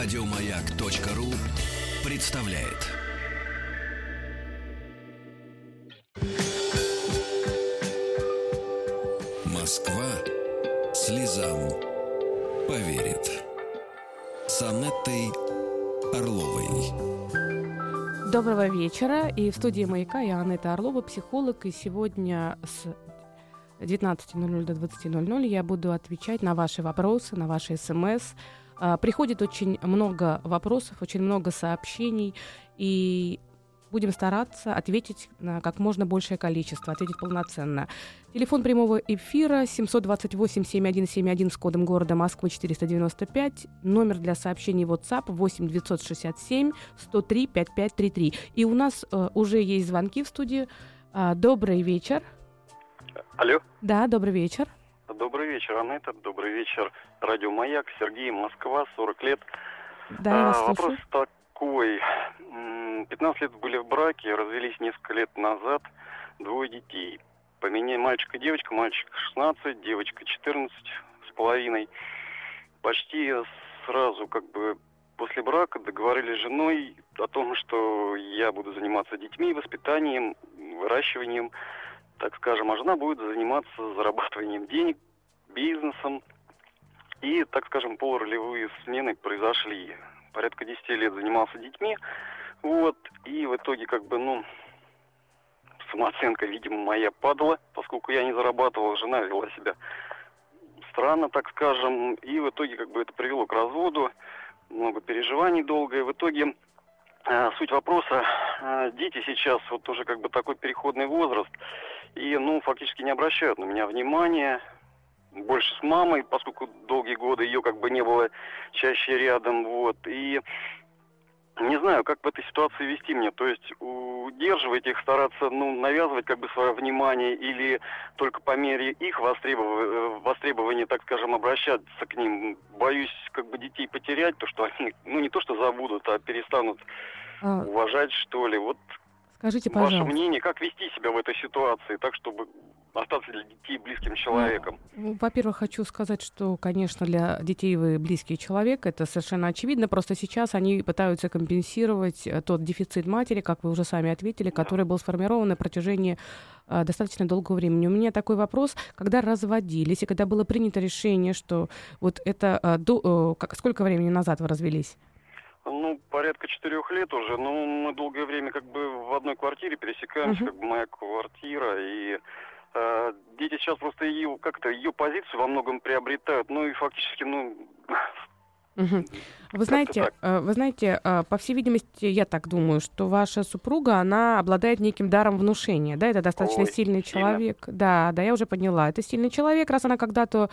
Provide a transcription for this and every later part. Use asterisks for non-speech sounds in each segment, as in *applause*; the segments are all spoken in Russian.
Радиомаяк.ру представляет. Москва слезам поверит. С Орловой. Доброго вечера. И в студии «Маяка» я Анетта Орлова, психолог. И сегодня с 19.00 до 20.00 я буду отвечать на ваши вопросы, на ваши смс. А, приходит очень много вопросов, очень много сообщений, и будем стараться ответить на как можно большее количество, ответить полноценно. Телефон прямого эфира 728-7171 с кодом города Москвы 495. Номер для сообщений WhatsApp 8 967 103 5533. И у нас э, уже есть звонки в студию. Э, добрый вечер. Алло. Да, добрый вечер. Добрый вечер, Анетта. Добрый вечер, Радио Маяк. Сергей, Москва, 40 лет. Да, я вас а, вопрос слушаю. такой. М, 15 лет были в браке, развелись несколько лет назад, двое детей. Поменяй мальчик и девочка, мальчик 16, девочка 14 с половиной. Почти сразу, как бы, после брака договорились с женой о том, что я буду заниматься детьми, воспитанием, выращиванием, так скажем, а жена будет заниматься зарабатыванием денег, бизнесом. И, так скажем, полуролевые смены произошли. Порядка 10 лет занимался детьми. Вот. И в итоге, как бы, ну, самооценка, видимо, моя падала, поскольку я не зарабатывал, жена вела себя странно, так скажем. И в итоге, как бы, это привело к разводу. Много переживаний долго. И в итоге э, суть вопроса, э, дети сейчас, вот уже как бы такой переходный возраст, и, ну, фактически не обращают на меня внимания, больше с мамой, поскольку долгие годы ее как бы не было чаще рядом, вот, и не знаю, как в этой ситуации вести мне, то есть удерживать их, стараться, ну, навязывать как бы свое внимание или только по мере их востребов... востребования, так скажем, обращаться к ним. Боюсь как бы детей потерять, то что они, ну, не то что забудут, а перестанут А, уважать, что ли. Вот скажите, ваше пожалуйста. мнение, как вести себя в этой ситуации, так, чтобы остаться для детей близким человеком? Ну, Во-первых, хочу сказать, что, конечно, для детей вы близкий человек, это совершенно очевидно. Просто сейчас они пытаются компенсировать э, тот дефицит матери, как вы уже сами ответили, который был сформирован на протяжении э, достаточно долгого времени. У меня такой вопрос, когда разводились и когда было принято решение, что вот это э, до, э, как, сколько времени назад вы развелись? Ну, порядка четырех лет уже. Ну, мы долгое время как бы в одной квартире пересекаемся, Мгм. как бы моя квартира. И э, дети сейчас просто ее, как-то ее позицию во многом приобретают. Ну и фактически, ну, Мгм. Вы знаете, так. э, вы знаете, по всей видимости, я так думаю, что ваша супруга, она обладает неким даром внушения, да, это достаточно Ой, сильный сильно. человек, да, да, я уже поняла, это сильный человек, раз она когда-то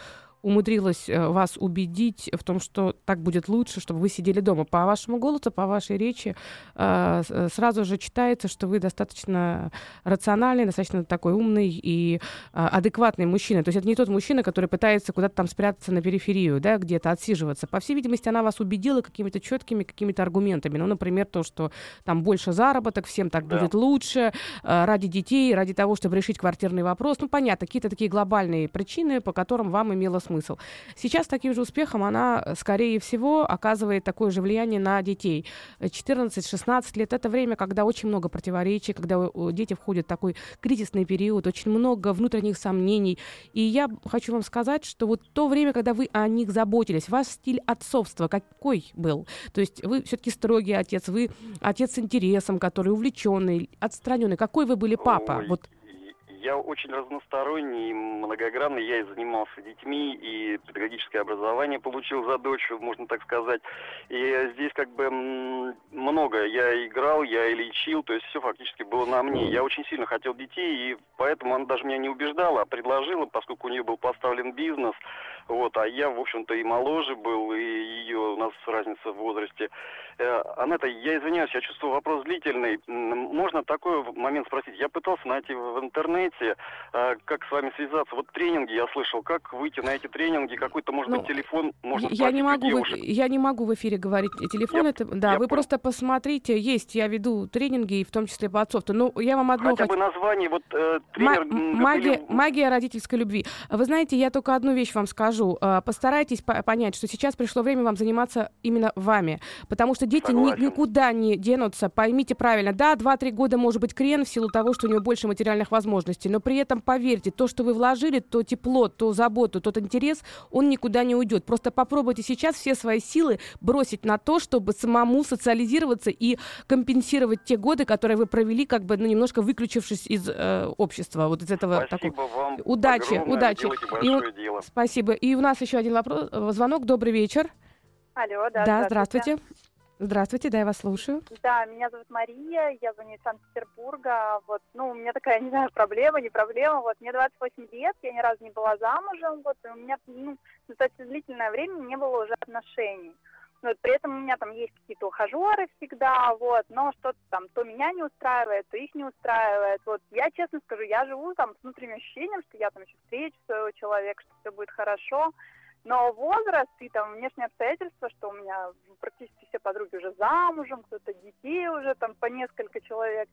умудрилась э, вас убедить в том, что так будет лучше, чтобы вы сидели дома. По вашему голосу, по вашей речи э, э, сразу же читается, что вы достаточно рациональный, достаточно такой умный и адекватный мужчина. То есть это не тот мужчина, который пытается куда-то там спрятаться на периферию, да, где-то отсиживаться. По всей видимости, она вас убедила какими-то четкими какими-то аргументами. Ну, например, то, что там больше заработок, всем так Да. будет лучше, ради детей, ради того, чтобы решить квартирный вопрос. Ну, понятно, какие-то такие глобальные причины, по которым вам имело смысл. Сейчас таким же успехом она, э, скорее всего, оказывает такое же влияние на детей. Э, 14-16 лет — это время, когда очень много противоречий, когда дети входят в такой кризисный период, очень много внутренних сомнений. И я хочу вам сказать, что вот то время, когда вы о них заботились, ваш стиль отцовства какой был? То есть вы все-таки строгий отец, вы отец с интересом, который увлеченный, отстраненный. Какой вы были папа? Ой, Вот Я очень разносторонний, многогранный. Я и занимался детьми, и педагогическое образование получил за дочь, можно так сказать. И здесь как бы много. Я играл, я и лечил, то есть все фактически было на мне. Я очень сильно хотел детей, и поэтому она даже меня не убеждала, а предложила, поскольку у нее был поставлен бизнес. Вот, а я, в общем-то, и моложе был, и ее у нас разница в возрасте. Э, Анетта, я извиняюсь, я чувствую вопрос длительный. Можно такой момент спросить? Я пытался найти в интернете, э, как с вами связаться. Вот тренинги я слышал, как выйти на эти тренинги, какой-то, может Ну, быть, телефон можно я не могу, в, я не могу в эфире говорить телефон. Я- это, да, я вы понял. просто посмотрите, есть, я веду тренинги, в том числе по отцовству. Ну, я вам одно Хотя хочу- бы название, вот э, тренер... м- магия, магия родительской любви. Вы знаете, я только одну вещь вам скажу. Скажу, э, постарайтесь понять, что сейчас пришло время вам заниматься именно вами, потому что дети ни, никуда не денутся. Поймите правильно, да, 2-3 года может быть крен в силу того, что у него больше материальных возможностей, но при этом поверьте, то, что вы вложили, то тепло, то заботу, тот интерес, он никуда не уйдет. Просто попробуйте сейчас все свои силы бросить на то, чтобы самому социализироваться и компенсировать те годы, которые вы провели, как бы, ну, немножко выключившись из э, общества, вот из этого Спасибо такого. вам. Удачи, огромное. удачи. И дело. Спасибо. И у нас еще один вопрос, э, звонок. Добрый вечер. Алло, да, да здравствуйте. Здравствуйте, да, я вас слушаю. Да, меня зовут Мария, я звоню из Санкт-Петербурга. Вот, ну, у меня такая, *laughs* не знаю, проблема, не проблема. Вот, мне 28 лет, я ни разу не была замужем, вот, и у меня, ну, достаточно длительное время не было уже отношений. Но вот, при этом у меня там есть какие-то ухажеры всегда, вот, но что-то там то меня не устраивает, то их не устраивает. Вот, я честно скажу, я живу там с внутренним ощущением, что я там еще встречу своего человека, что все будет хорошо. Но возраст и там внешние обстоятельства, что у меня практически все подруги уже замужем, кто-то детей уже там по несколько человек.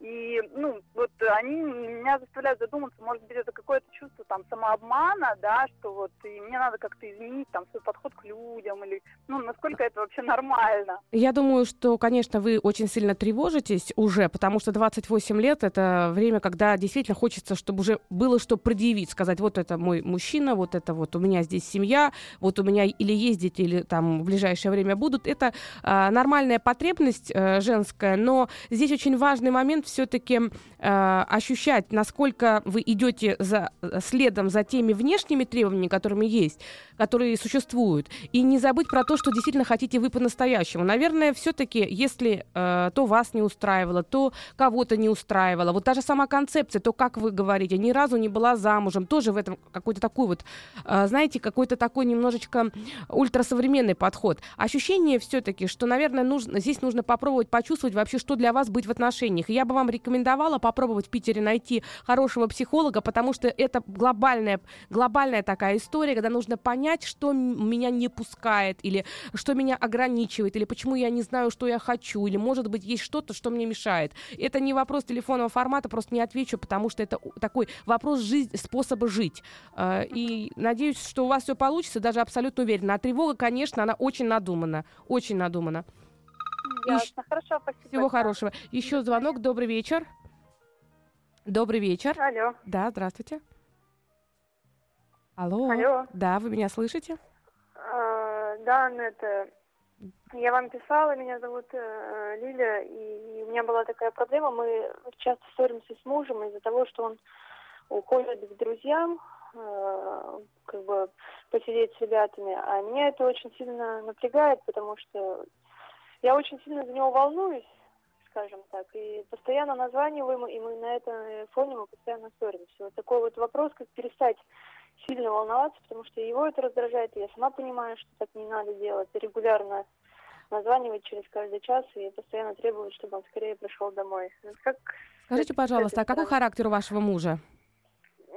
И, ну, вот они меня заставляют задуматься, может быть, это какое-то чувство там самообмана, да, что вот и мне надо как-то изменить там свой подход к людям или, ну, насколько это вообще нормально. Я думаю, что, конечно, вы очень сильно тревожитесь уже, потому что 28 лет — это время, когда действительно хочется, чтобы уже было что предъявить, сказать, вот это мой мужчина, вот это вот у меня здесь семья, вот у меня или есть дети, или там в ближайшее время будут. Это э, нормальная потребность э, женская, но здесь очень важный момент все-таки э, ощущать, насколько вы идете за, следом за теми внешними требованиями, которыми есть, которые существуют, и не забыть про то, что действительно хотите вы по-настоящему. Наверное, все-таки, если э, то вас не устраивало, то кого-то не устраивало, вот та же сама концепция, то, как вы говорите, ни разу не была замужем, тоже в этом какой-то такой вот, э, знаете, какой-то такой немножечко ультрасовременный подход. Ощущение все-таки, что, наверное, нужно, здесь нужно попробовать почувствовать вообще, что для вас быть в отношениях. И я бы вам рекомендовала попробовать в Питере найти хорошего психолога, потому что это глобальная, глобальная такая история, когда нужно понять, что меня не пускает, или что меня ограничивает, или почему я не знаю, что я хочу, или, может быть, есть что-то, что мне мешает. Это не вопрос телефонного формата, просто не отвечу, потому что это такой вопрос жизни, способа жить. А, и надеюсь, что у вас все получится, даже абсолютно уверена. А тревога, конечно, она очень надумана, очень надумана. Ясно. Хорошо, спасибо. Всего хорошего. Еще звонок. Добрый вечер. Добрый вечер. Алло. Да, здравствуйте. Алло. Алло. Да, вы меня слышите? А, да, это я вам писала, меня зовут э, Лиля, и, и у меня была такая проблема. Мы часто ссоримся с мужем из-за того, что он уходит к друзьям, э, как бы посидеть с ребятами. А меня это очень сильно напрягает, потому что я очень сильно за него волнуюсь, скажем так, и постоянно названиваем, и мы на этом фоне мы постоянно ссоримся. Вот такой вот вопрос, как перестать сильно волноваться, потому что его это раздражает, и я сама понимаю, что так не надо делать, регулярно названивать через каждый час и постоянно требовать, чтобы он скорее пришел домой. Как Скажите, пожалуйста, а какой характер у вашего мужа?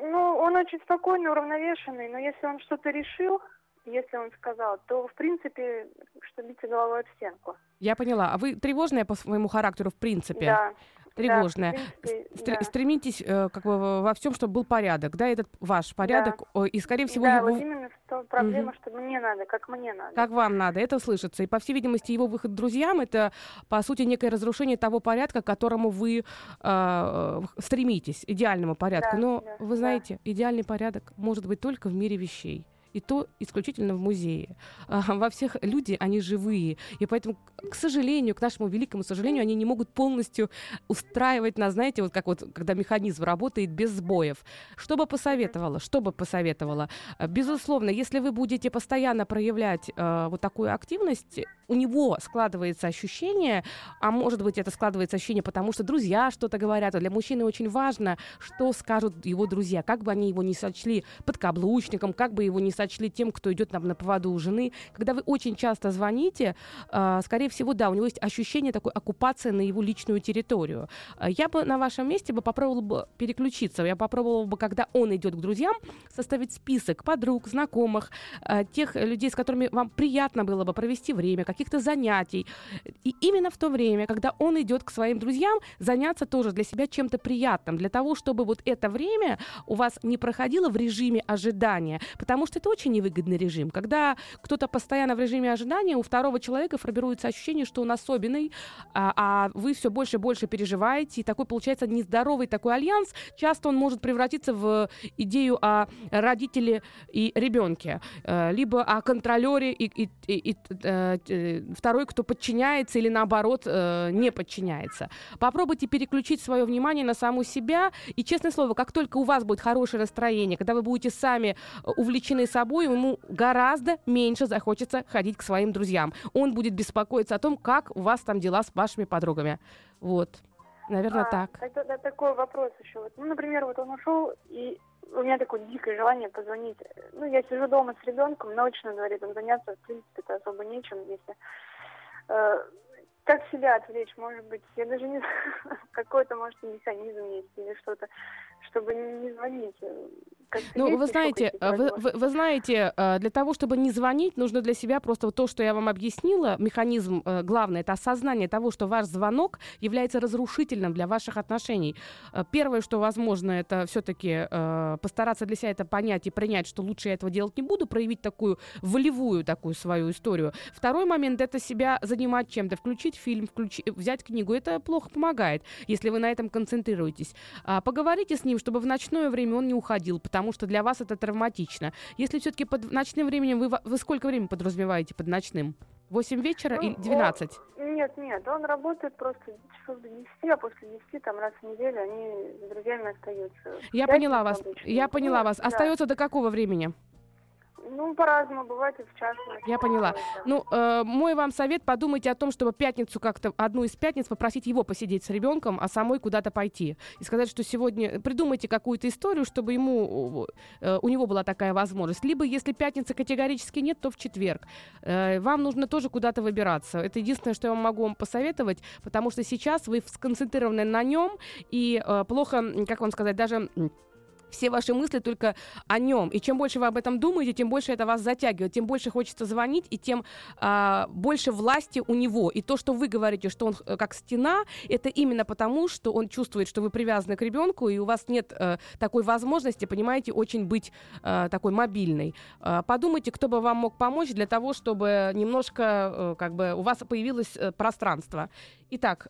Ну, он очень спокойный, уравновешенный, но если он что-то решил, если он сказал, то, в принципе, что биться головой об стенку. Я поняла. А вы тревожная по своему характеру, в принципе? Да. Тревожная. Да, принципе, Стр- да. Стремитесь э, как бы во всем, чтобы был порядок, да, этот ваш порядок, Да. и, скорее всего, да, его... вот именно в том проблема, Мгм. что мне надо, как мне надо. Как вам надо, это слышится. И, по всей видимости, его выход друзьям — это, по сути, некое разрушение того порядка, к которому вы э, стремитесь, идеальному порядку. Да, Но, да, вы да. знаете, идеальный порядок может быть только в мире вещей. И то исключительно в музее. А, Во всех люди, они живые. И поэтому, к сожалению, к нашему великому сожалению, они не могут полностью устраивать нас, знаете, вот как вот, когда механизм работает без сбоев. Что бы посоветовала? Что бы посоветовала? А, Безусловно, если вы будете постоянно проявлять э, вот такую активность, у него складывается ощущение, а может быть это складывается ощущение, потому что друзья что-то говорят, а для мужчины очень важно, что скажут его друзья, как бы они его не сочли подкаблучником, как бы его не сочли тем, кто идет там на поводу у жены. Когда вы очень часто звоните, э, скорее всего, да, у него есть ощущение такой оккупации на его личную территорию. Э, Я бы на вашем месте бы попробовала бы переключиться. Я попробовала бы, когда он идет к друзьям, составить список подруг, знакомых, э, тех людей, с которыми вам приятно было бы провести время, каких-то занятий. И именно в то время, когда он идет к своим друзьям, заняться тоже для себя чем-то приятным, для того, чтобы вот это время у вас не проходило в режиме ожидания, потому что это очень невыгодный режим. Когда кто-то постоянно в режиме ожидания, у второго человека формируется ощущение, что он особенный, а, а вы все больше и больше переживаете, и такой получается нездоровый такой альянс. Часто он может превратиться в идею о родителе и ребенке, э, либо о контролере и, и, и, и э, второй, кто подчиняется или наоборот э, не подчиняется. Попробуйте переключить свое внимание на саму себя, и честное слово, как только у вас будет хорошее настроение, когда вы будете сами увлечены собой, ему гораздо меньше захочется ходить к своим друзьям. Он будет беспокоиться о том, как у вас там дела с вашими подругами. Вот. Наверное, а, так. Тогда такой вопрос еще. Вот, ну, например, вот он ушел, и у меня такое дикое желание позвонить. Ну, я сижу дома с ребенком, ночь на дворе, там заняться, в принципе, это особо нечем, если... Э, как себя отвлечь, может быть, я даже не *laughs* знаю, какой-то, может, механизм есть или что-то, чтобы не звонить. Ну, вы знаете, вы, вы, вы знаете, э, для того, чтобы не звонить, нужно для себя просто то, что я вам объяснила, механизм э, главный, это осознание того, что ваш звонок является разрушительным для ваших отношений. Э, первое, что возможно, это все-таки постараться для себя это понять и принять, что лучше я этого делать не буду, проявить такую волевую такую свою историю. Второй момент, это себя занимать чем-то, включить фильм, включить, взять книгу. Это плохо помогает, если вы на этом концентрируетесь. А, поговорите с ним, чтобы в ночное время он не уходил, потому что для вас это травматично. Если все-таки под ночным временем, вы, вы сколько времени подразумеваете под ночным? 8 вечера ну, или 12? Он, нет, нет, он работает просто часов до 10, а после 10 там раз в неделю они с друзьями остаются. Я поняла вас, я поняла вас. Да. Остается до какого времени? Ну, по-разному, бывает и в час. Я поняла. Ну, э, мой вам совет, подумайте о том, чтобы пятницу как-то, одну из пятниц попросить его посидеть с ребенком, а самой куда-то пойти. И сказать, что сегодня, придумайте какую-то историю, чтобы ему, э, у него была такая возможность. Либо, если пятницы категорически нет, то в четверг. Э, вам нужно тоже куда-то выбираться. Это единственное, что я вам могу вам посоветовать, потому что сейчас вы сконцентрированы на нем, и э, плохо, как вам сказать, даже все ваши мысли только о нем. И чем больше вы об этом думаете, тем больше это вас затягивает, тем больше хочется звонить, и тем а, больше власти у него. И то, что вы говорите, что он э, как стена, это именно потому, что он чувствует, что вы привязаны к ребенку, и у вас нет а, такой возможности, понимаете, очень быть а, такой мобильной. А, подумайте, кто бы вам мог помочь для того, чтобы немножко, а, как бы, у вас появилось а, пространство. Итак,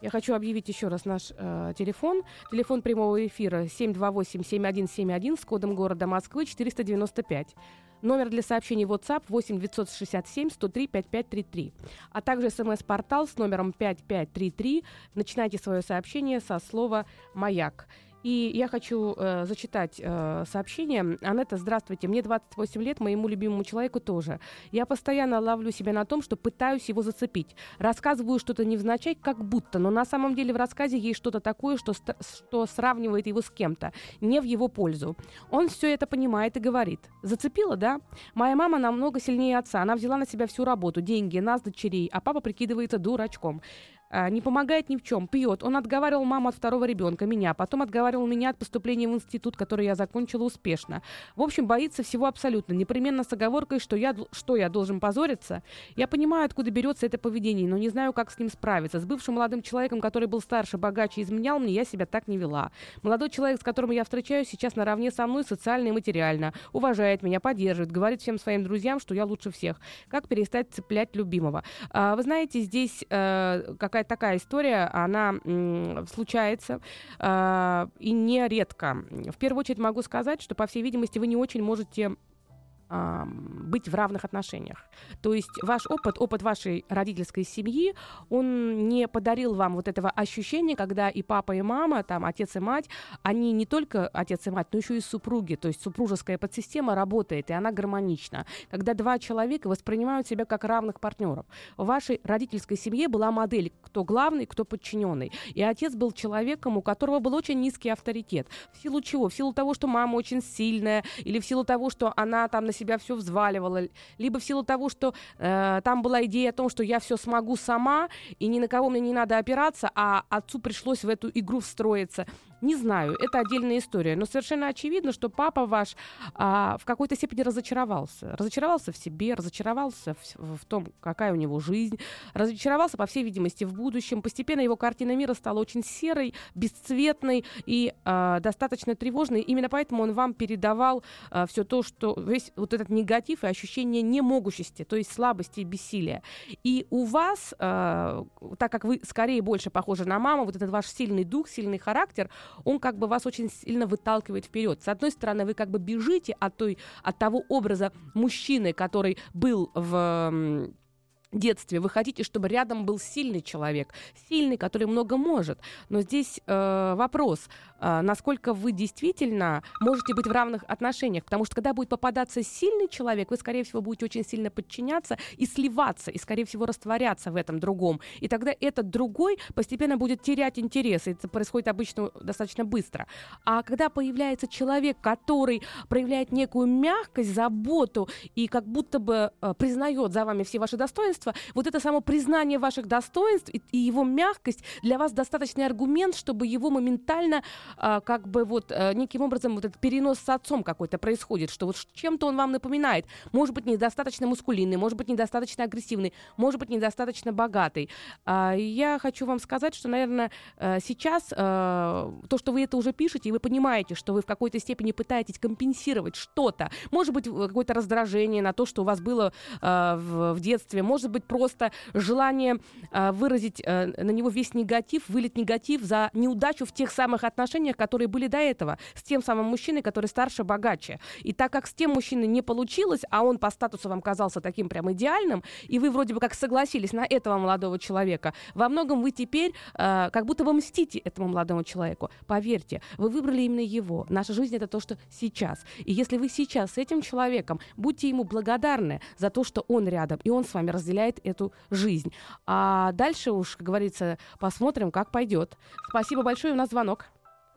я хочу объявить еще раз наш э, телефон. Телефон прямого эфира 728-7171 с кодом города Москвы 495. Номер для сообщений WhatsApp 8 967 103 5533. А также смс-портал с номером 5533. Начинайте свое сообщение со слова «Маяк». И я хочу э, зачитать э, сообщение. Анетта, здравствуйте. Мне 28 лет, моему любимому человеку тоже. Я постоянно ловлю себя на том, что пытаюсь его зацепить. Рассказываю что-то невзначай, как будто, но на самом деле в рассказе есть что-то такое, что, что сравнивает его с кем-то, не в его пользу. Он все это понимает и говорит. Зацепила, да? Моя мама намного сильнее отца. Она взяла на себя всю работу, деньги, нас, дочерей, а папа прикидывается дурачком. А, не помогает ни в чем, пьет. Он отговаривал маму от второго ребенка, меня, потом отговаривал меня от поступления в институт, который я закончила успешно. В общем, боится всего абсолютно, непременно с оговоркой, что я, что я должен позориться. Я понимаю, откуда берется это поведение, но не знаю, как с ним справиться. С бывшим молодым человеком, который был старше, богаче, изменял мне, я себя так не вела. Молодой человек, с которым я встречаюсь, сейчас наравне со мной социально и материально. Уважает меня, поддерживает, говорит всем своим друзьям, что я лучше всех. Как перестать цеплять любимого? А, вы знаете, здесь а, какая какая-то такая история, она случается э, и нередко. В первую очередь могу сказать, что, по всей видимости, вы не очень можете быть в равных отношениях. То есть ваш опыт, опыт вашей родительской семьи, он не подарил вам вот этого ощущения, когда и папа, и мама, там, отец и мать, они не только отец и мать, но еще и супруги. То есть супружеская подсистема работает, и она гармонична. Когда два человека воспринимают себя как равных партнеров. В вашей родительской семье была модель, кто главный, кто подчиненный. И отец был человеком, у которого был очень низкий авторитет. В силу чего? В силу того, что мама очень сильная, или в силу того, что она там на себя все взваливала, либо в силу того, что э, там была идея о том, что я все смогу сама, и ни на кого мне не надо опираться, а отцу пришлось в эту игру встроиться. Не знаю, это отдельная история, но совершенно очевидно, что папа ваш а, в какой-то степени разочаровался. Разочаровался в себе, разочаровался в, в том, какая у него жизнь, разочаровался, по всей видимости, в будущем. Постепенно его картина мира стала очень серой, бесцветной и а, достаточно тревожной. Именно поэтому он вам передавал а, все то, что весь вот этот негатив и ощущение немогущести, то есть слабости и бессилия. И у вас, а, так как вы скорее больше похожи на маму, вот этот ваш сильный дух, сильный характер, он как бы вас очень сильно выталкивает вперед. С одной стороны, вы как бы бежите от, той, от того образа мужчины, который был в детстве вы хотите, чтобы рядом был сильный человек, сильный, который много может. Но здесь э, вопрос, насколько вы действительно можете быть в равных отношениях, потому что когда будет попадаться сильный человек, вы, скорее всего, будете очень сильно подчиняться и сливаться, и, скорее всего, растворяться в этом другом. И тогда этот другой постепенно будет терять интерес, и это происходит обычно достаточно быстро. А когда появляется человек, который проявляет некую мягкость, заботу и как будто бы э, признает за вами все ваши достоинства, вот это само признание ваших достоинств и, и его мягкость для вас достаточный аргумент, чтобы его моментально, а, как бы вот а, неким образом вот этот перенос с отцом какой-то происходит, что вот чем-то он вам напоминает. Может быть, недостаточно мускулинный, может быть, недостаточно агрессивный, может быть, недостаточно богатый. А, я хочу вам сказать, что, наверное, а, сейчас а, то, что вы это уже пишете, и вы понимаете, что вы в какой-то степени пытаетесь компенсировать что-то, может быть, какое-то раздражение на то, что у вас было в, детстве, может быть просто желание э, выразить э, на него весь негатив, вылить негатив за неудачу в тех самых отношениях, которые были до этого, с тем самым мужчиной, который старше, богаче. И так как с тем мужчиной не получилось, а он по статусу вам казался таким прям идеальным, и вы вроде бы как согласились на этого молодого человека, во многом вы теперь э, как будто бы мстите этому молодому человеку. Поверьте, вы выбрали именно его. Наша жизнь это то, что сейчас. И если вы сейчас с этим человеком, будьте ему благодарны за то, что он рядом, и он с вами разделяет эту жизнь. А дальше уж, как говорится, посмотрим, как пойдет. Спасибо большое, у нас звонок.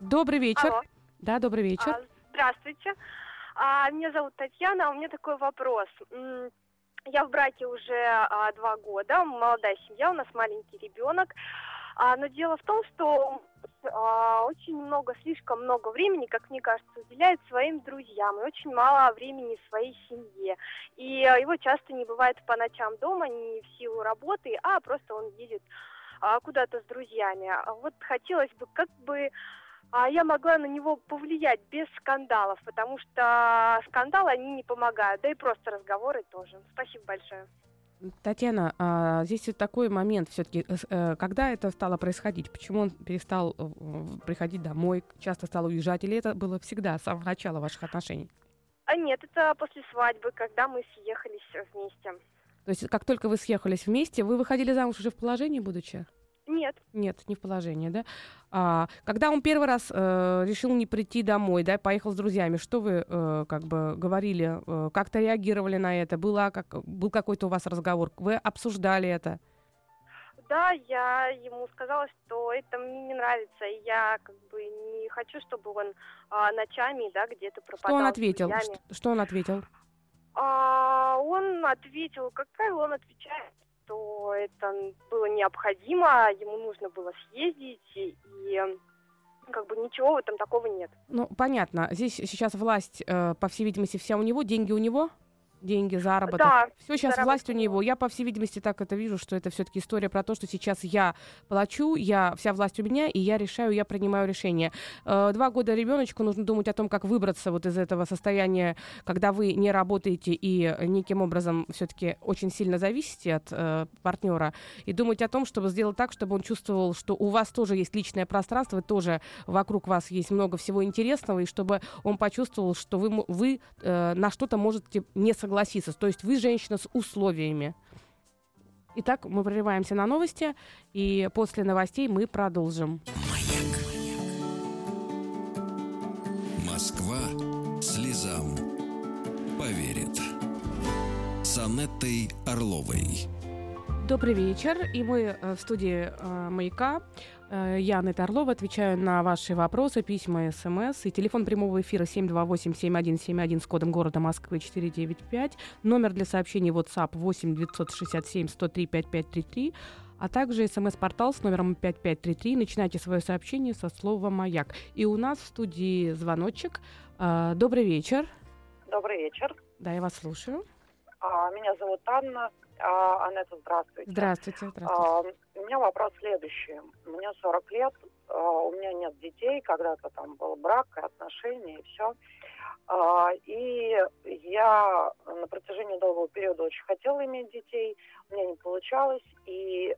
Добрый вечер. Алло. Да, добрый вечер. А, здравствуйте. А, меня зовут Татьяна, а у меня такой вопрос. Я в браке уже а, два года, молодая семья, у нас маленький ребенок. А, но дело в том, что а, очень много, слишком много времени, как мне кажется, уделяет своим друзьям и очень мало времени своей семье. И а, его часто не бывает по ночам дома, не в силу работы, а просто он едет а, куда-то с друзьями. Вот хотелось бы как бы а я могла на него повлиять без скандалов, потому что скандалы они не помогают, да и просто разговоры тоже. Спасибо большое. Татьяна, а здесь вот такой момент все-таки, э, когда это стало происходить? Почему он перестал э, приходить домой, часто стал уезжать, или это было всегда, с самого начала ваших отношений? А нет, это после свадьбы, когда мы съехались вместе. То есть как только вы съехались вместе, вы выходили замуж уже в положении, будучи? Нет. Нет, не в положении, да? А, когда он первый раз э, решил не прийти домой, да, поехал с друзьями, что вы э, как бы говорили, э, как-то реагировали на это? Была, как, был какой-то у вас разговор? Вы обсуждали это? Да, я ему сказала, что это мне не нравится, и я как бы не хочу, чтобы он а, ночами, да, где-то пропадал. Что он ответил? Что, что он ответил? А, он ответил, какая он отвечает, что это было необходимо, ему нужно было съездить, и, и как бы ничего в этом такого нет. Ну, понятно. Здесь сейчас власть, э, по всей видимости, вся у него, деньги у него? Деньги, заработок. Да, все сейчас заработок. власть у него. Я, по всей видимости, так это вижу, что это все-таки история про то, что сейчас я плачу, я вся власть у меня, и я решаю, я принимаю решение. Э, два года ребеночку нужно думать о том, как выбраться вот из этого состояния, когда вы не работаете и неким образом все-таки очень сильно зависите от э, партнера, и думать о том, чтобы сделать так, чтобы он чувствовал, что у вас тоже есть личное пространство, тоже вокруг вас есть много всего интересного, и чтобы он почувствовал, что вы, вы э, на что-то можете не согласиться согласиться. То есть вы женщина с условиями. Итак, мы прерываемся на новости, и после новостей мы продолжим. Москва слезам поверит. С Анеттой Орловой. Добрый вечер, и мы э, в студии э, «Маяка». Э, я, Анна Орлова, отвечаю на ваши вопросы, письма, смс. И телефон прямого эфира 728-7171 с кодом города Москвы 495. Номер для сообщений WhatsApp 8 967 103 5533. а также смс-портал с номером 5533. Начинайте свое сообщение со слова «Маяк». И у нас в студии звоночек. А, добрый вечер. Добрый вечер. Да, я вас слушаю. А, меня зовут Анна. А, Анетта, здравствуйте. Здравствуйте, здравствуйте. У меня вопрос следующий. Мне 40 лет, у меня нет детей, когда-то там был брак, отношения и все. И я на протяжении долгого периода очень хотела иметь детей, у меня не получалось, и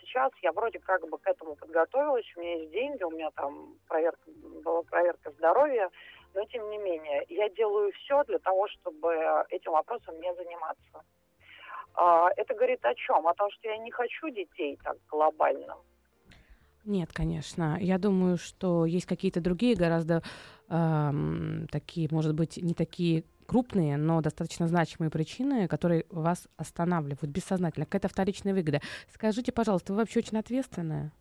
сейчас я вроде как бы к этому подготовилась, у меня есть деньги, у меня там проверка, была проверка здоровья, но тем не менее я делаю все для того, чтобы этим вопросом не заниматься. Это говорит о чем? О том, что я не хочу детей так глобально. Нет, конечно. Я думаю, что есть какие-то другие гораздо э, такие, может быть, не такие крупные, но достаточно значимые причины, которые вас останавливают бессознательно. Какая-то вторичная выгода. Скажите, пожалуйста, вы вообще очень ответственная?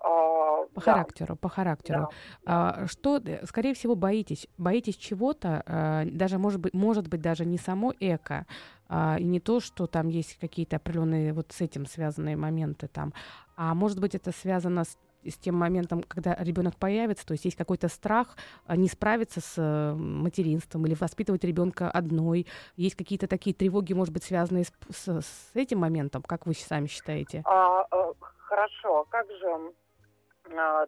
А, по да. характеру, по характеру. Да. А, что, скорее всего, боитесь? Боитесь чего-то, а, даже, может быть, может быть, даже не само эко, а, и не то, что там есть какие-то определенные вот с этим связанные моменты там, а может быть, это связано с с тем моментом, когда ребенок появится, то есть есть какой-то страх а, не справиться с э, материнством или воспитывать ребенка одной, есть какие-то такие тревоги, может быть, связанные с, с, с этим моментом, как вы сами считаете? А, а, хорошо, как же а,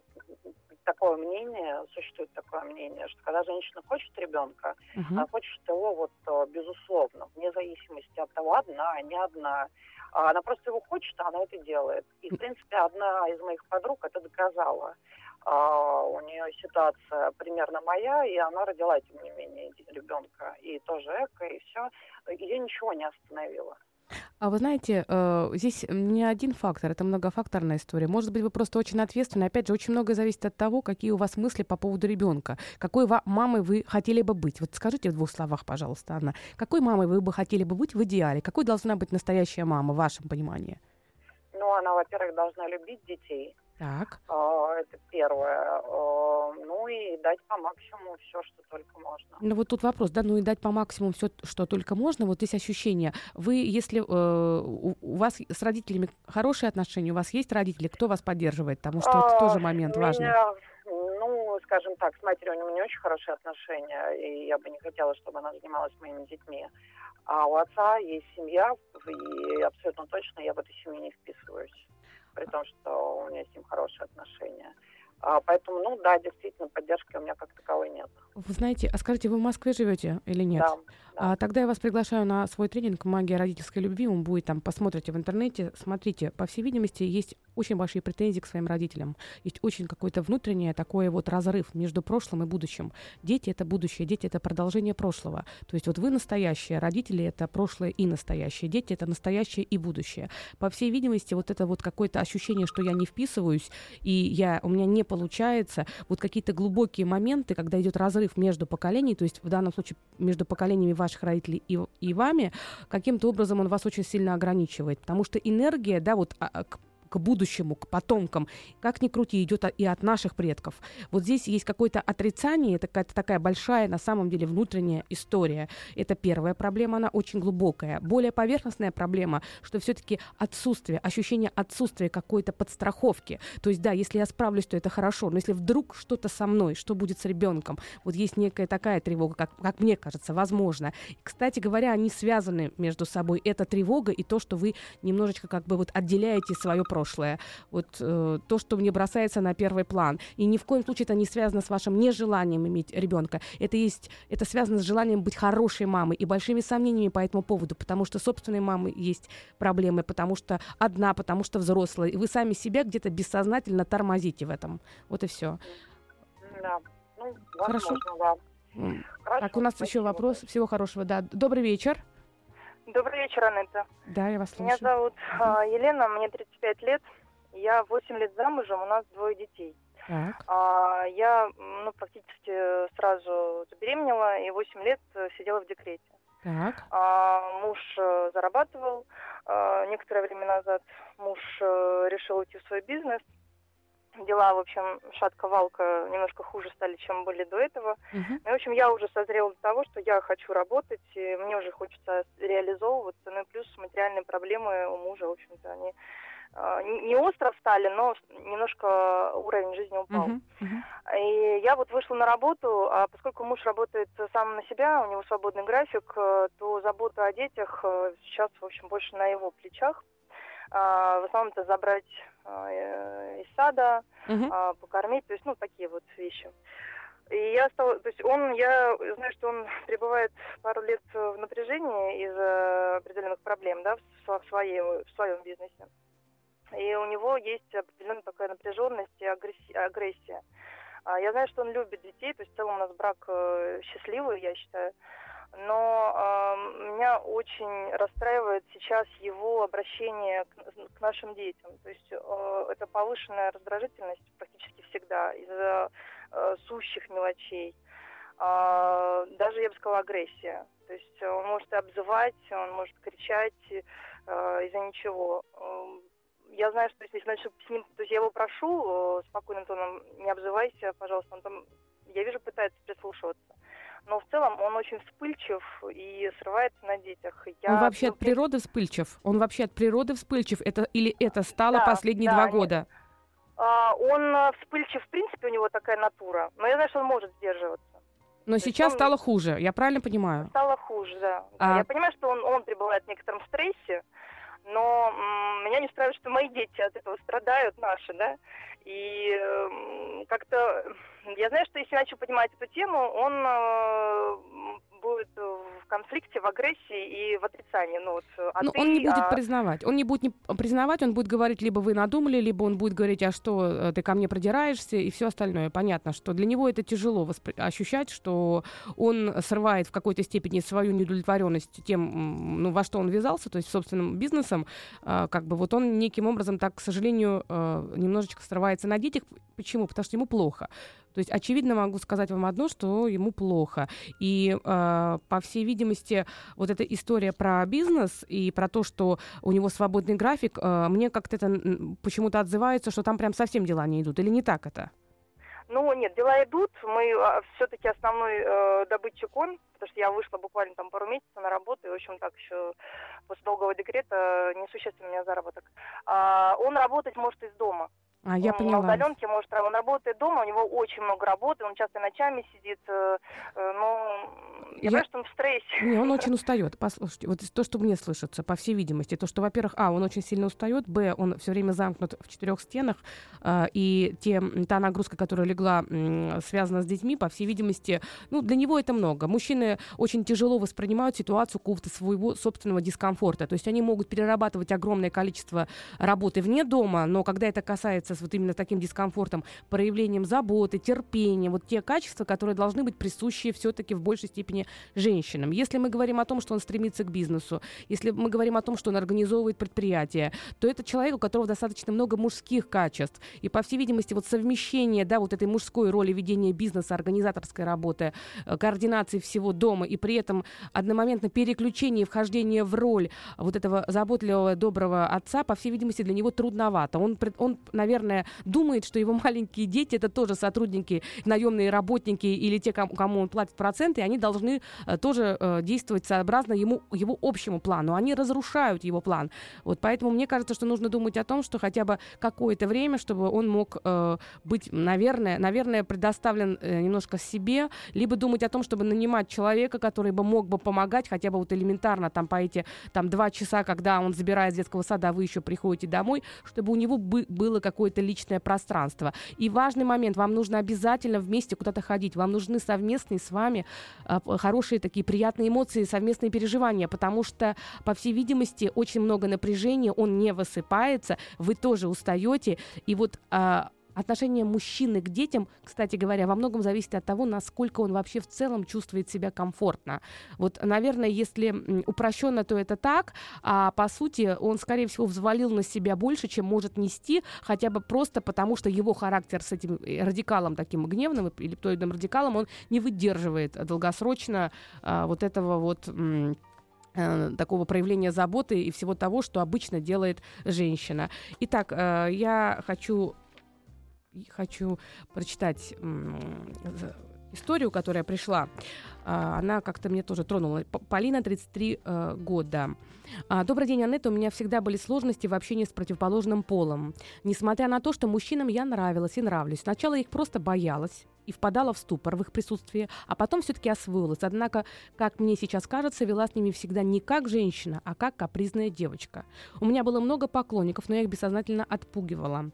такое мнение, существует такое мнение, что когда женщина хочет ребенка, Мгм. она хочет его вот э, безусловно, вне зависимости от того, одна, не одна. А Она просто его хочет, а она это делает. И, в принципе, одна из моих подруг это доказала. А, у нее ситуация примерно моя, и она родила, тем не менее, ребенка. И тоже эко, и все. Ее ничего не остановило. А вы знаете, э, здесь не один фактор, это многофакторная история. Может быть, вы просто очень ответственны. Опять же, очень многое зависит от того, какие у вас мысли по поводу ребенка. Какой мамой вы хотели бы быть? Вот скажите в двух словах, пожалуйста, Анна. Какой мамой вы бы хотели бы быть в идеале? Какой должна быть настоящая мама, в вашем понимании? Ну, она, во-первых, должна любить детей. Так. А, Это первое. А, Ну и дать по максимуму все, что только можно. Ну вот тут вопрос, да, ну и дать по максимуму все, что только можно. Вот здесь ощущение. Вы, если э, у, вас с родителями хорошие отношения, у вас есть родители, кто вас поддерживает? Потому что это А, тоже момент у важный. меня, ну, скажем так, с матерью у него не очень хорошие отношения, и я бы не хотела, чтобы она занималась моими детьми. А у отца есть семья, и абсолютно точно я в эту семью не вписываюсь, при том, что у меня с ним хорошие отношения. А, поэтому, ну да, действительно, поддержки у меня как таковой нет. Вы знаете, а скажите, вы в Москве живете или нет? Да, А, тогда я вас приглашаю на свой тренинг «Магия родительской любви». Он будет там, посмотрите в интернете. Смотрите, по всей видимости, есть очень большие претензии к своим родителям. Есть очень какое-то внутреннее такой вот разрыв между прошлым и будущим. Дети — это будущее, дети — это продолжение прошлого. То есть вот вы настоящие, родители — это прошлое и настоящее, дети — это настоящее и будущее. По всей видимости, вот это вот какое-то ощущение, что я не вписываюсь, и я, у меня не получается, вот какие-то глубокие моменты, когда идет разрыв между поколений, то есть в данном случае между поколениями ваших родителей и, и вами, каким-то образом он вас очень сильно ограничивает, потому что энергия, да, вот а, а, к к будущему, к потомкам, как ни крути, идет и от наших предков. Вот здесь есть какое-то отрицание, это какая-то такая большая, на самом деле, внутренняя история. Это первая проблема, она очень глубокая. Более поверхностная проблема, что все-таки отсутствие, ощущение отсутствия какой-то подстраховки. То есть, да, если я справлюсь, то это хорошо, но если вдруг что-то со мной, что будет с ребенком, вот есть некая такая тревога, как, как мне кажется, возможно. И, кстати говоря, они связаны между собой. Это тревога и то, что вы немножечко как бы вот отделяете свое прошлое. Вот э, то, что мне бросается на первый план. И ни в коем случае это не связано с вашим нежеланием иметь ребенка. Это есть, это связано с желанием быть хорошей мамой и большими сомнениями по этому поводу, потому что собственной мамы есть проблемы, потому что одна, потому что взрослая. И вы сами себя где-то бессознательно тормозите в этом. Вот и все. да. Ну, Хорошо. возможно, да. Хорошо, Так, у нас еще спасибо. вопрос. Всего хорошего, да. Добрый вечер. Добрый вечер, Анетта. Да, я вас Меня слушаю. зовут а, Елена, мне 35 лет. Я 8 лет замужем, у нас двое детей. Так, А, я ну, практически сразу забеременела и 8 лет э, сидела в декрете. так, А, муж э, зарабатывал. а, некоторое время назад муж э, решил уйти в свой бизнес. Дела, в общем, шатка-валка немножко хуже стали, чем были до этого. Мгм. Ну, в общем, я уже созрела для того, что я хочу работать, и мне уже хочется реализовываться. Ну и плюс материальные проблемы у мужа, в общем-то, они а, не остро встали, но немножко уровень жизни упал. Мгм. Мгм. И я вот вышла на работу, а поскольку муж работает сам на себя, у него свободный график, э, то забота о детях э, сейчас, в общем, больше на его плечах. А, В основном это забрать э, из сада, а, покормить, то есть, ну, такие вот вещи. И я стала, то есть он, я знаю, что он пребывает пару лет в напряжении из-за определенных проблем, да, в, сво- в, своей, в своем бизнесе. И у него есть определенная такая напряженность и агрессия. А, Я знаю, что он любит детей, то есть в целом у нас брак э, счастливый, я считаю. Но меня очень расстраивает сейчас его обращение к, к нашим детям. То есть э, это повышенная раздражительность практически всегда из-за э, сущих мелочей. А, даже, я бы сказала, агрессия. То есть он может обзывать, он может кричать э, из-за ничего. Эм, Я знаю, что если начну с ним, то есть я его прошу э, спокойным тоном, не обзывайся, пожалуйста, он там, я вижу, пытается прислушиваться. Но в целом он очень вспыльчив и срывается на детях. Я Он вообще от природы вспыльчив? Он вообще от природы вспыльчив? Это, или это стало Да, последние да, два нет. года? а, он э, вспыльчив, в принципе, у него такая натура. Но я знаю, что он может сдерживаться. Но есть сейчас он- стало хуже, я правильно понимаю? Стало хуже, да. А- Я понимаю, что он, он пребывает в некотором стрессе, но м, меня не устраивает, что мои дети от этого страдают, наши, да. И эм, как-то я знаю, что если начну поднимать эту тему, он э, будет в конфликте, в агрессии и в отрицании. Ну, вот, а Ну, ты, он не будет а- признавать. Он не будет не признавать, он будет говорить, либо вы надумали, либо он будет говорить, а что э, ты ко мне продираешься, и все остальное. Понятно, что для него это тяжело воспри- ощущать, что он срывает в какой-то степени свою неудовлетворенность тем, ну, во что он ввязался, то есть собственным бизнесом, а, как бы вот он неким образом так, к сожалению, э, немножечко срывается на детях. Почему? Потому что ему плохо. То есть, очевидно, могу сказать вам одно, что ему плохо. И, э, по всей видимости, вот эта история про бизнес и про то, что у него свободный график, э, мне как-то это почему-то отзывается, что там прям совсем дела не идут. Или не так это? Ну, нет, дела идут. Мы все-таки основной э, добытчик он, потому что я вышла буквально там пару месяцев на работу, и, в общем, так еще после долгого декрета несущественный у меня заработок. А, он работать может из дома. А, я он поняла. на удаленке может работать. Он работает дома, у него очень много работы, он часто ночами сидит. э, э, но я, Я- понимаю, что он в стрессе. Не, он *laughs* очень устает. Послушайте, вот то, что мне слышится, по всей видимости, то, что, во-первых, а, он очень сильно устает, б, он все время замкнут в четырех стенах, а, и те, та нагрузка, которая легла, м, связана с детьми, по всей видимости, ну, для него это много. Мужчины очень тяжело воспринимают ситуацию какого-то своего собственного дискомфорта. То есть они могут перерабатывать огромное количество работы вне дома, но когда это касается с вот именно таким дискомфортом, проявлением заботы, терпения, вот те качества, которые должны быть присущи все-таки в большей степени женщинам. Если мы говорим о том, что он стремится к бизнесу, если мы говорим о том, что он организовывает предприятие, то это человек, у которого достаточно много мужских качеств. И, по всей видимости, вот совмещение, да, вот этой мужской роли ведения бизнеса, организаторской работы, э, координации всего дома, и при этом одномоментно переключение вхождение в роль вот этого заботливого, доброго отца, по всей видимости, для него трудновато. Он, он, наверное, думает, что его маленькие дети это тоже сотрудники, наемные работники или те, кому, он платит проценты, они должны э, тоже э, действовать сообразно ему, его общему плану. Они разрушают его план. Вот поэтому мне кажется, что нужно думать о том, что хотя бы какое-то время, чтобы он мог э, быть, наверное, наверное, предоставлен немножко себе, либо думать о том, чтобы нанимать человека, который бы мог бы помогать хотя бы вот элементарно там по эти там два часа, когда он забирает с детского сада, а вы еще приходите домой, чтобы у него бы, было какое-то личное пространство. И важный момент, вам нужно обязательно вместе куда-то ходить, вам нужны совместные с вами п- хорошие такие приятные эмоции, совместные переживания, потому что, по всей видимости, очень много напряжения, он не высыпается, вы тоже устаете, и вот а, Отношение мужчины к детям, кстати говоря, во многом зависит от того, насколько он вообще в целом чувствует себя комфортно. Вот, наверное, если упрощенно, то это так, а по сути он, скорее всего, взвалил на себя больше, чем может нести, хотя бы просто потому, что его характер с этим э, радикалом таким гневным и лептоидным радикалом, он не выдерживает долгосрочно а, вот этого вот... э, такого проявления заботы и всего того, что обычно делает женщина. Итак, э, я хочу хочу прочитать историю, которая пришла. А, она как-то мне тоже тронула. Полина, 33 э, года. А, Добрый день, Анетта. У меня всегда были сложности в общении с противоположным полом. Несмотря на то, что мужчинам я нравилась и нравлюсь. Сначала их просто боялась и впадала в ступор в их присутствии, а потом все-таки освоилась. Однако, как мне сейчас кажется, вела с ними всегда не как женщина, а как капризная девочка. У меня было много поклонников, но я их бессознательно отпугивала.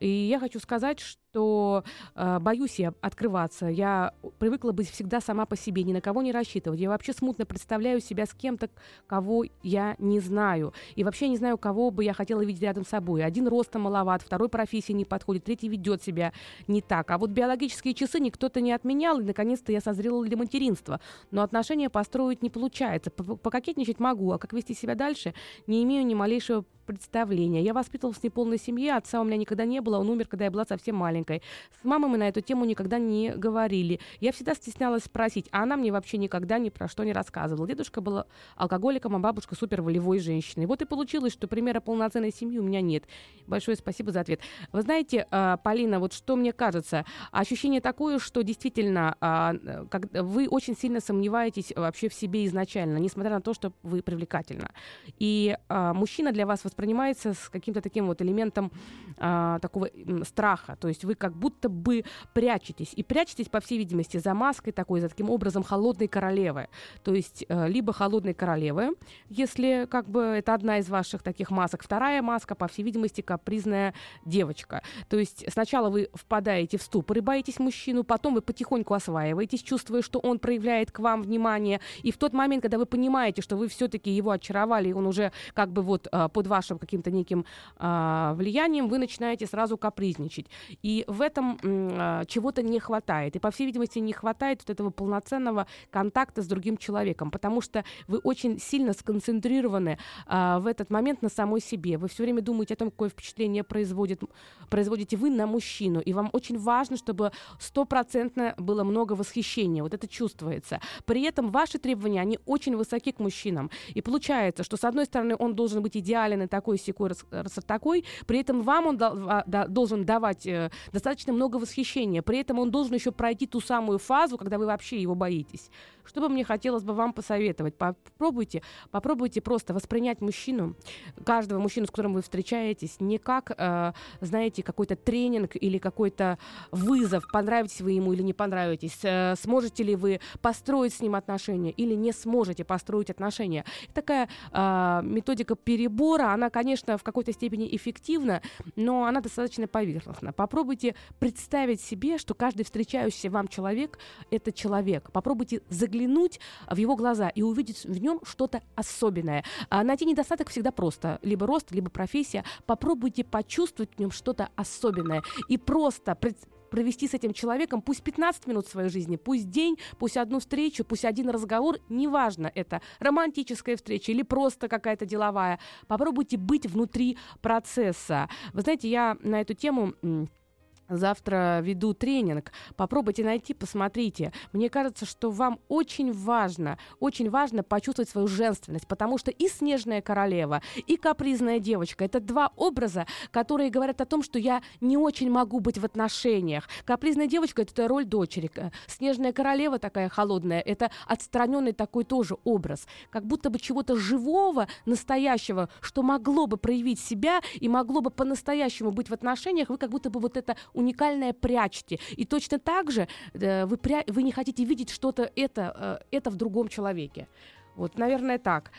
И я хочу сказать, что э, боюсь я открываться. Я привыкла быть всегда сама по себе, ни на кого не рассчитывать. Я вообще смутно представляю себя с кем-то, кого я не знаю. И вообще не знаю, кого бы я хотела видеть рядом с собой. Один ростом маловат, второй профессии не подходит, третий ведет себя не так. А вот биологические часы никто-то не отменял, и наконец-то я созрела для материнства. Но отношения построить не получается. Пококетничать могу, а как вести себя дальше, не имею ни малейшего представления. Я воспитывалась в неполной семье, отца у меня никогда не было, он умер, когда я была совсем маленькой. С мамой мы на эту тему никогда не говорили. Я всегда стеснялась спросить, а она мне вообще никогда ни про что не рассказывала. Дедушка был алкоголиком, а бабушка супер волевой женщиной. Вот и получилось, что примера полноценной семьи у меня нет. Большое спасибо за ответ. Вы знаете, а, Полина, вот что мне кажется, ощущение такое, что действительно а, вы очень сильно сомневаетесь вообще в себе изначально, несмотря на то, что вы привлекательна. И а, мужчина для вас воспринимается с каким-то таким вот элементом а, такого страха. То есть вы как будто бы прячетесь. И прячетесь, по всей видимости, за маской такой, за таким образом холодной королевы. То есть э, либо холодной королевы, если как бы это одна из ваших таких масок. Вторая маска, по всей видимости, капризная девочка. То есть сначала вы впадаете в ступор и боитесь мужчину, потом вы потихоньку осваиваетесь, чувствуя, что он проявляет к вам внимание. И в тот момент, когда вы понимаете, что вы все-таки его очаровали, и он уже как бы вот э, под ваш вашим каким-то неким а, влиянием, вы начинаете сразу капризничать. И в этом а, чего-то не хватает. И, по всей видимости, не хватает вот этого полноценного контакта с другим человеком, потому что вы очень сильно сконцентрированы а, в этот момент на самой себе. Вы все время думаете о том, какое впечатление производит, производите вы на мужчину. И вам очень важно, чтобы стопроцентно было много восхищения. Вот это чувствуется. При этом ваши требования, они очень высоки к мужчинам. И получается, что, с одной стороны, он должен быть идеален такой, секой, раз, такой. При этом вам он да, да, должен давать э, достаточно много восхищения. При этом он должен еще пройти ту самую фазу, когда вы вообще его боитесь. Что бы мне хотелось бы вам посоветовать? Попробуйте, попробуйте просто воспринять мужчину, каждого мужчину, с которым вы встречаетесь, не как, э, знаете, какой-то тренинг или какой-то вызов, понравитесь вы ему или не понравитесь, э, сможете ли вы построить с ним отношения или не сможете построить отношения. Такая э, методика перебора, она, конечно, в какой-то степени эффективна, но она достаточно поверхностна. Попробуйте представить себе, что каждый встречающийся вам человек – это человек. Попробуйте заглянуть в его глаза и увидеть в нем что-то особенное. А найти недостаток всегда просто. Либо рост, либо профессия. Попробуйте почувствовать в нем что-то особенное. И просто провести с этим человеком пусть 15 минут своей жизни, пусть день, пусть одну встречу, пусть один разговор, неважно, это романтическая встреча или просто какая-то деловая. Попробуйте быть внутри процесса. Вы знаете, я на эту тему Завтра веду тренинг. Попробуйте найти, посмотрите. Мне кажется, что вам очень важно, очень важно почувствовать свою женственность, потому что и снежная королева, и капризная девочка это два образа, которые говорят о том, что я не очень могу быть в отношениях. Капризная девочка это роль дочери. Снежная королева такая холодная, это отстраненный такой тоже образ. Как будто бы чего-то живого, настоящего, что могло бы проявить себя и могло бы по-настоящему быть в отношениях, вы как будто бы вот это уникальное прячьте. И точно так же э, вы, пря... вы не хотите видеть что-то это, э, это в другом человеке. Вот, наверное, так.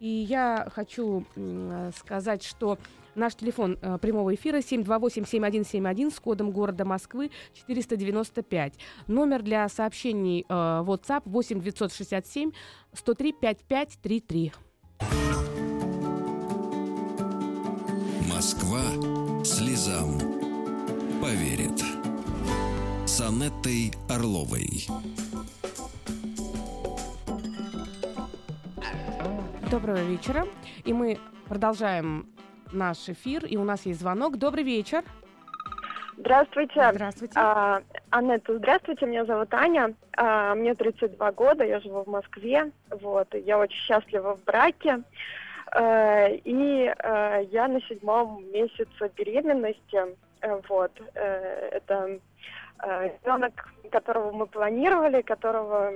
И я хочу э, сказать, что наш телефон э, прямого эфира 728-7171 с кодом города Москвы 495. Номер для сообщений э, WhatsApp 8 967 103 5533. Москва слезам поверит. С Анеттой Орловой. Доброго вечера. И мы продолжаем наш эфир. И у нас есть звонок. Добрый вечер. Здравствуйте. Здравствуйте. А, Анетта, здравствуйте, меня зовут Аня. А, мне 32 года, я живу в Москве. Вот, я очень счастлива в браке. А, и а, я на седьмом месяце беременности. Э, вот. Э, это э, ребенок, которого мы планировали, которого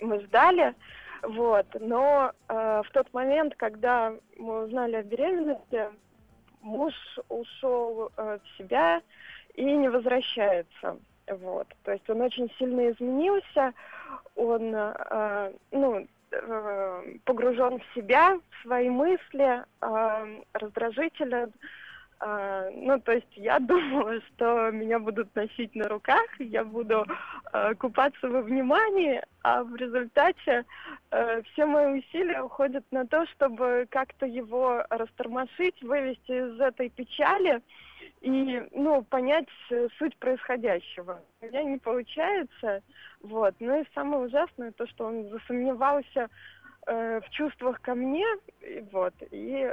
мы ждали. Вот. Но в тот момент, когда мы узнали о беременности, муж ушел в себя и не возвращается. Вот. То есть он очень сильно изменился, он ну, погружен в себя, в свои мысли, э, раздражителен. А, ну, то есть я *laughs* думала, что меня будут носить на руках, я буду э, купаться во внимании, а в результате э, все мои усилия уходят на то, чтобы как-то его растормошить, вывести из этой печали и, ну, понять суть происходящего. У меня не получается, вот. Ну и самое ужасное то, что он засомневался Э, в чувствах ко мне, и вот, и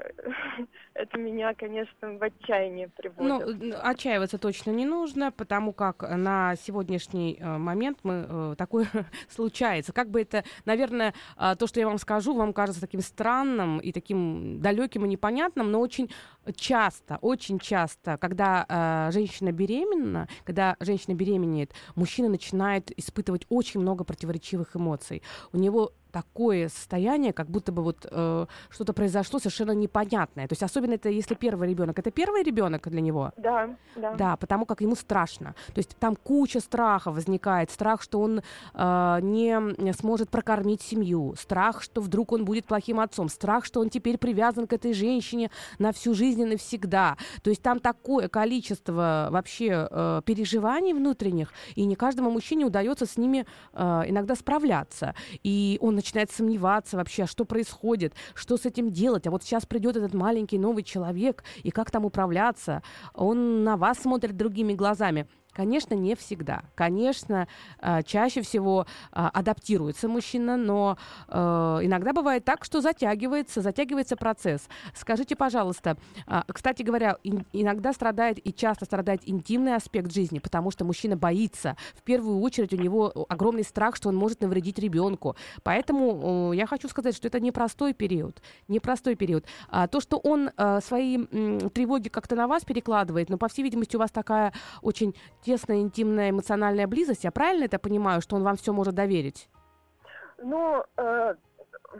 *laughs* это меня, конечно, в отчаяние приводит. Ну, отчаиваться точно не нужно, потому как на сегодняшний э, момент мы э, такое *laughs* случается. Как бы это, наверное, то, что я вам скажу, вам кажется таким странным и таким далеким и непонятным, но очень часто, очень часто, когда женщина беременна, когда женщина беременеет, мужчина начинает испытывать очень много противоречивых эмоций. У него такое состояние, как будто бы вот э, что-то произошло совершенно непонятное. То есть особенно это если первый ребенок. Это первый ребенок для него? Да, да. Да, потому как ему страшно. То есть там куча страха возникает. Страх, что он э, не сможет прокормить семью. Страх, что вдруг он будет плохим отцом. Страх, что он теперь привязан к этой женщине на всю жизнь и навсегда. То есть там такое количество вообще э, переживаний внутренних, и не каждому мужчине удается с ними э, иногда справляться. И он начинает сомневаться вообще, а что происходит, что с этим делать. А вот сейчас придет этот маленький новый человек, и как там управляться. Он на вас смотрит другими глазами. Конечно, не всегда. Конечно, э, чаще всего э, адаптируется мужчина, но э, иногда бывает так, что затягивается, затягивается процесс. Скажите, пожалуйста, кстати говоря, иногда страдает и часто страдает интимный аспект жизни, потому что мужчина боится. В первую очередь у него огромный страх, что он может навредить ребенку. Поэтому я хочу сказать, что это непростой период. Непростой период. А то, что он свои тревоги как-то на вас перекладывает, но, по всей видимости, у вас такая очень тесная, интимная, эмоциональная близость. Я правильно это понимаю, что он вам все может доверить? Ну, э,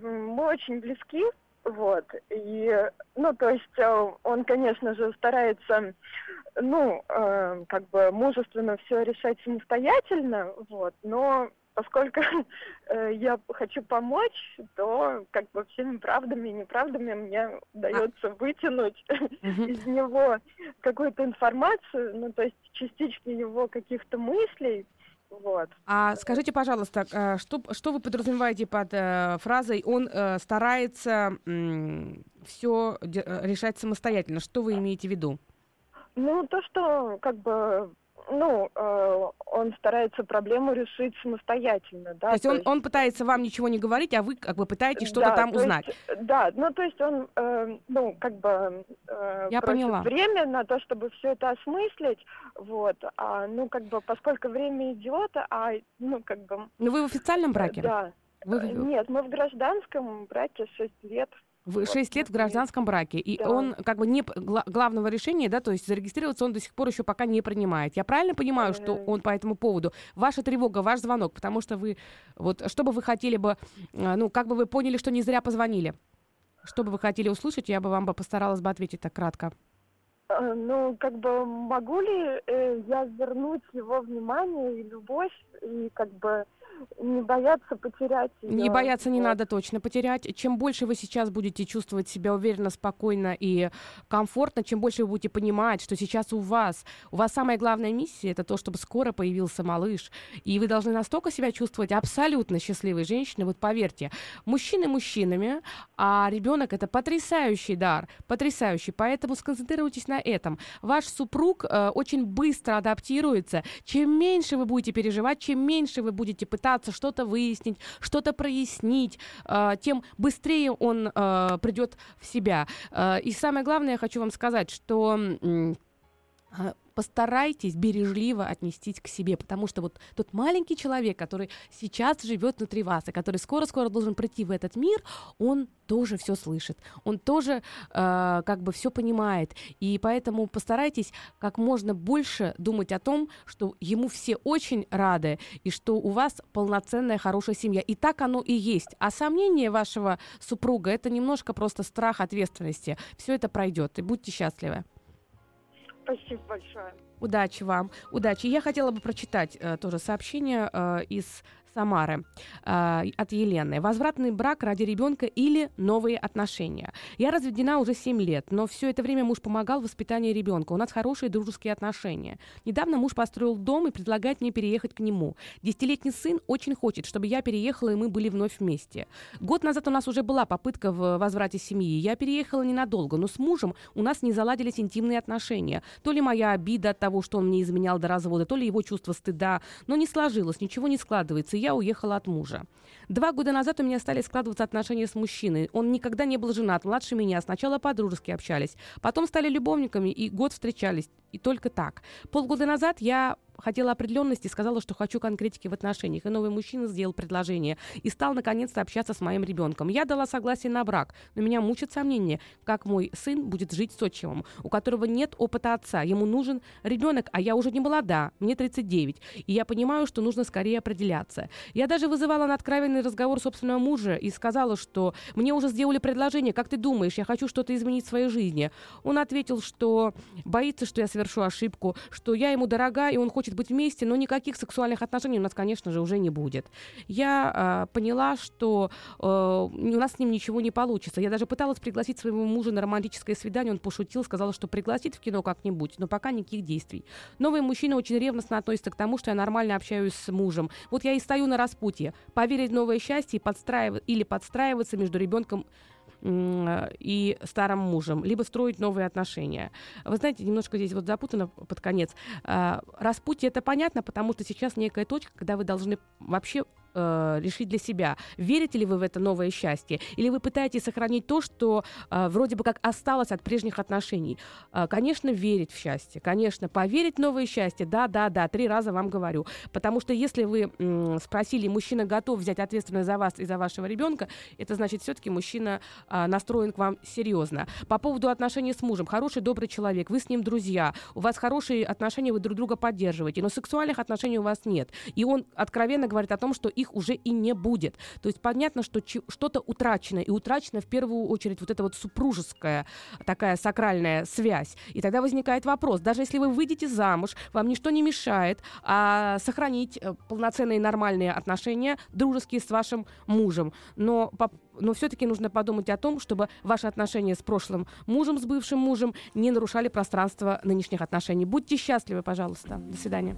мы очень близки, вот. И, ну, то есть э, он, конечно же, старается, ну, э, как бы мужественно все решать самостоятельно, вот. Но поскольку *laughs* э, я хочу помочь, то как бы всеми правдами и неправдами мне удается вытянуть из него какую-то информацию, ну то есть частички его каких-то мыслей. Вот. А скажите, пожалуйста, э, что, что вы подразумеваете под э, фразой «он э, старается э, все решать самостоятельно»? Что вы имеете в виду? Ну, то, что как бы ну, э, он старается проблему решить самостоятельно, да. То есть, то он, есть он пытается вам ничего не говорить, а вы как бы пытаетесь что-то да, там узнать. Есть, да, ну то есть он, э, ну как бы э, Я поняла. время на то, чтобы все это осмыслить, вот. А ну как бы поскольку время идет, а ну как бы. Ну вы в официальном браке? Да. Вы... Нет, мы в гражданском браке 6 лет. В 6 лет в гражданском браке. И да. он как бы не главного решения, да, то есть зарегистрироваться он до сих пор еще пока не принимает. Я правильно понимаю, что он по этому поводу? Ваша тревога, ваш звонок, потому что вы, вот, что бы вы хотели бы, а, ну, как бы вы поняли, что не зря позвонили? Что бы вы хотели услышать, я бы вам бы постаралась бы ответить так кратко. А, ну, как бы могу ли э, я вернуть его внимание и любовь, и как бы не бояться потерять ее. Не бояться не надо точно потерять. Чем больше вы сейчас будете чувствовать себя уверенно, спокойно и комфортно, чем больше вы будете понимать, что сейчас у вас, у вас самая главная миссия это то, чтобы скоро появился малыш, и вы должны настолько себя чувствовать абсолютно счастливой женщиной. Вот поверьте, мужчины мужчинами, а ребенок это потрясающий дар, потрясающий. Поэтому сконцентрируйтесь на этом. Ваш супруг э, очень быстро адаптируется. Чем меньше вы будете переживать, чем меньше вы будете пытаться пытаться что-то выяснить, что-то прояснить, э, тем быстрее он э, придет в себя. Э, и самое главное, я хочу вам сказать, что а, постарайтесь бережливо отнестись к себе, потому что вот тот маленький человек, который сейчас живет внутри вас, и который скоро-скоро должен прийти в этот мир, он тоже все слышит, он тоже э, как бы все понимает, и поэтому постарайтесь как можно больше думать о том, что ему все очень рады, и что у вас полноценная хорошая семья, и так оно и есть. А сомнение вашего супруга это немножко просто страх ответственности. Все это пройдет, и будьте счастливы. Спасибо большое. Удачи вам, удачи. Я хотела бы прочитать э, тоже сообщение э, из Самары э, от Елены. Возвратный брак ради ребенка или новые отношения. Я разведена уже 7 лет, но все это время муж помогал в воспитании ребенка. У нас хорошие дружеские отношения. Недавно муж построил дом и предлагает мне переехать к нему. Десятилетний сын очень хочет, чтобы я переехала, и мы были вновь вместе. Год назад у нас уже была попытка в возврате семьи. Я переехала ненадолго, но с мужем у нас не заладились интимные отношения. То ли моя обида от того, что он мне изменял до развода, то ли его чувство стыда. Но не сложилось, ничего не складывается я уехала от мужа. Два года назад у меня стали складываться отношения с мужчиной. Он никогда не был женат, младше меня. Сначала по-дружески общались, потом стали любовниками и год встречались. И только так. Полгода назад я хотела определенности, сказала, что хочу конкретики в отношениях. И новый мужчина сделал предложение и стал наконец-то общаться с моим ребенком. Я дала согласие на брак, но меня мучат сомнения, как мой сын будет жить с отчимом, у которого нет опыта отца. Ему нужен ребенок, а я уже не молода, мне 39. И я понимаю, что нужно скорее определяться. Я даже вызывала на откровенный разговор собственного мужа и сказала, что мне уже сделали предложение, как ты думаешь, я хочу что-то изменить в своей жизни. Он ответил, что боится, что я совершу ошибку, что я ему дорога, и он хочет хочет быть вместе, но никаких сексуальных отношений у нас, конечно же, уже не будет. Я э, поняла, что э, у нас с ним ничего не получится. Я даже пыталась пригласить своего мужа на романтическое свидание. Он пошутил, сказал, что пригласит в кино как-нибудь, но пока никаких действий. Новый мужчина очень ревностно относится к тому, что я нормально общаюсь с мужем. Вот я и стою на распутье. Поверить в новое счастье и подстраивать, или подстраиваться между ребенком и старым мужем, либо строить новые отношения. Вы знаете, немножко здесь вот запутано под конец. А, распутье это понятно, потому что сейчас некая точка, когда вы должны вообще э, решить для себя, верите ли вы в это новое счастье, или вы пытаетесь сохранить то, что э, вроде бы как осталось от прежних отношений. Э, конечно, верить в счастье, конечно, поверить в новое счастье, да, да, да, три раза вам говорю. Потому что если вы э, спросили, мужчина готов взять ответственность за вас и за вашего ребенка, это значит, все-таки мужчина э, настроен к вам серьезно. По поводу отношений с мужем, хороший, добрый человек, вы с ним друзья, у вас хорошие отношения, вы друг друга поддерживаете, но сексуальных отношений у вас нет. И он откровенно говорит о том, что их их уже и не будет. То есть понятно, что что-то утрачено, и утрачена в первую очередь вот эта вот супружеская такая сакральная связь. И тогда возникает вопрос, даже если вы выйдете замуж, вам ничто не мешает а, сохранить э, полноценные нормальные отношения, дружеские с вашим мужем. Но но все-таки нужно подумать о том, чтобы ваши отношения с прошлым мужем, с бывшим мужем не нарушали пространство нынешних отношений. Будьте счастливы, пожалуйста. До свидания.